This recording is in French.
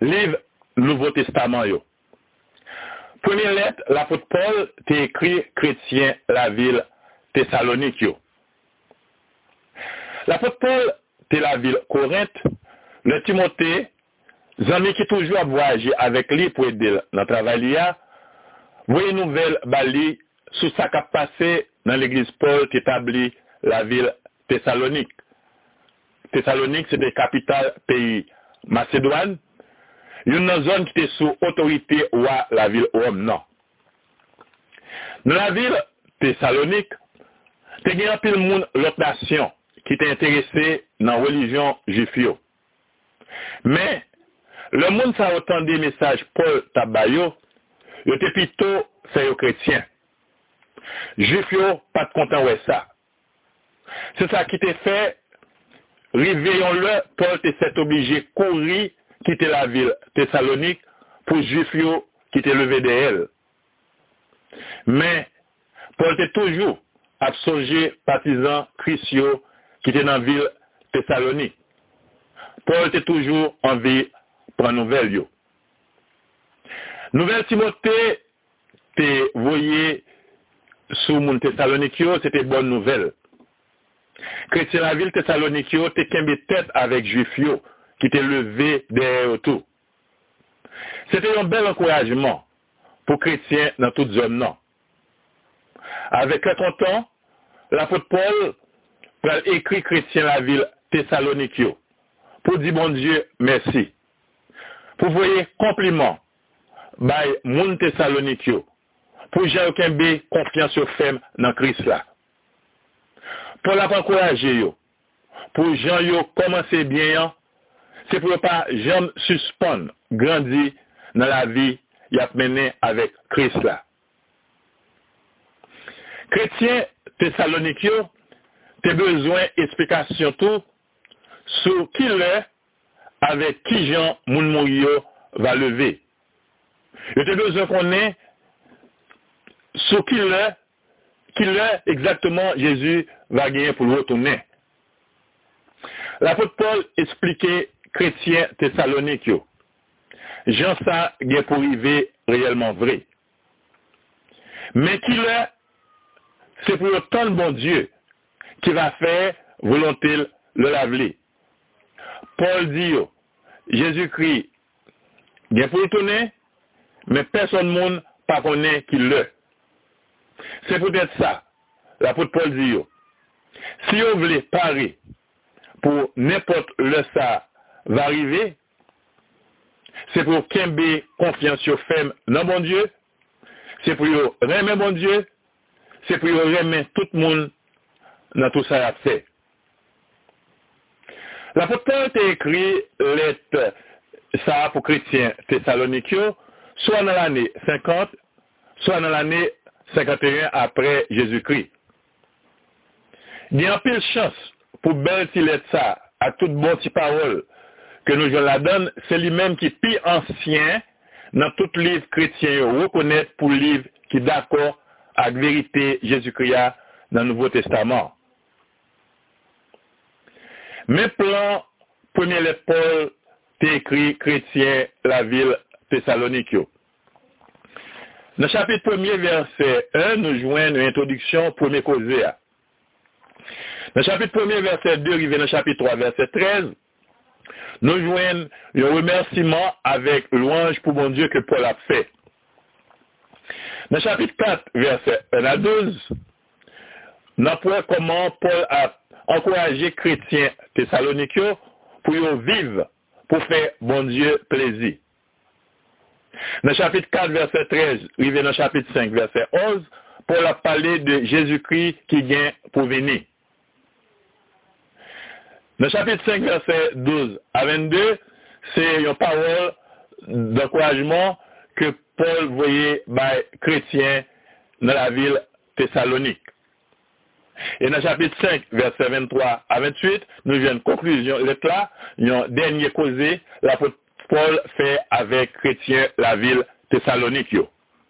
Liv Nouveau Testament yo. Premier let, la fote Paul te ekri kretien la vil Thessalonik yo. La fote Paul te la vil Korint, le Timote, zanmi ki toujou ap voyaje avek li pou edel nan travay li ya, voye nouvel bali sou sa kap pase nan l'Eglise Paul te tabli la vil Thessalonik. Thessalonik se de kapital peyi Macedouane, Yon nan zon ki te sou otorite wa la vil Rom nan. Nan la vil Tesalonik, te gen apil moun lot nasyon ki te interese nan religion jifyo. Men, le moun sa otan de mesaj Paul Tabayo, yo te pito se yo kretyen. Jifyo pat kontan we sa. Se sa ki te fe, riveyon le, Paul te set oblige kouri kite la vil Thessalonik pou jif yo kite leve de el. Men, pou te toujou ap sonje patizan kris yo kite nan vil Thessalonik. Paul te toujou anvi pran nouvel yo. Nouvel Timote te voye sou moun Tesalonikyo, se te bon nouvel. Kretien la vil Tesalonikyo te kembe tet avek Juif yo, ki te leve derè yo tou. Se te yon bel ankorajman pou kretien nan tout zon nan. Avek lè kontan, la fote Paul pral ekri kretien la vil Thessalonikyo pou di bon Diyo mersi. Pou voye kompliment bay moun Thessalonikyo pou jè ou kenbe konfians yo fem nan kris la. Pou la pankouraje yo, pou jan yo komanse bien yan, c'est pour pas jamais suspendre, grandir dans la vie y a mené avec Christ là. Chrétien Thessalonique tu besoin d'explication tout sur qui l'est, avec qui Jean Moun Mourio va lever. Je te besoin qu'on ait sur qui l'est, qui l'est exactement Jésus va gagner pour le retourner. L'apôtre Paul expliquait chrétien Thessalonique. Jean ça est pour arriver réellement vrai. Mais qui l'est, c'est pour le temps de bon Dieu qui va faire volonté le laver. Paul dit, Jésus-Christ, il pour tourner, mais personne ne connaît qu'il le. C'est peut-être ça. L'apôtre Paul dit, si vous voulez parier pour n'importe le ça va arriver, c'est pour ait confiance sur femme dans bon Dieu, c'est pour remettre bon Dieu, c'est pour remettre tout le monde dans tout ça a fait. L'apôtre a écrit lettre ça pour chrétiens thessalonikiens, soit dans l'année 50, soit dans l'année 51 après Jésus-Christ. Il y a un pile chance pour belle lettre ça, à toute bonne parole que nous la donne, c'est lui-même qui est plus ancien dans tout livre chrétien, reconnaître pour livre qui est d'accord avec la vérité Jésus-Christ dans le Nouveau Testament. Mes plans, premier Paul, t'es écrit chrétien la ville Thessalonique. Dans le chapitre 1er, verset 1, nous joignons une introduction premier causé. Dans le chapitre 1er, verset 2, arrivé dans le chapitre 3, verset 13, nous joignons un remerciement avec louange pour mon Dieu que Paul a fait. Dans le chapitre 4, verset 1 à 12, nous comment Paul a encouragé chrétiens thessalonikiens pour vivre, pour faire bon Dieu plaisir. Dans le chapitre 4, verset 13, arrivé dans le chapitre 5, verset 11, Paul a parlé de Jésus-Christ qui vient pour venir. Dans le chapitre 5, verset 12 à 22, c'est une parole d'encouragement que Paul voyait par chrétiens dans la ville Thessalonique. Et dans le chapitre 5, verset 23 à 28, nous une conclusion. là, un dernier causé, l'apôtre Paul fait avec chrétiens la ville Thessalonique.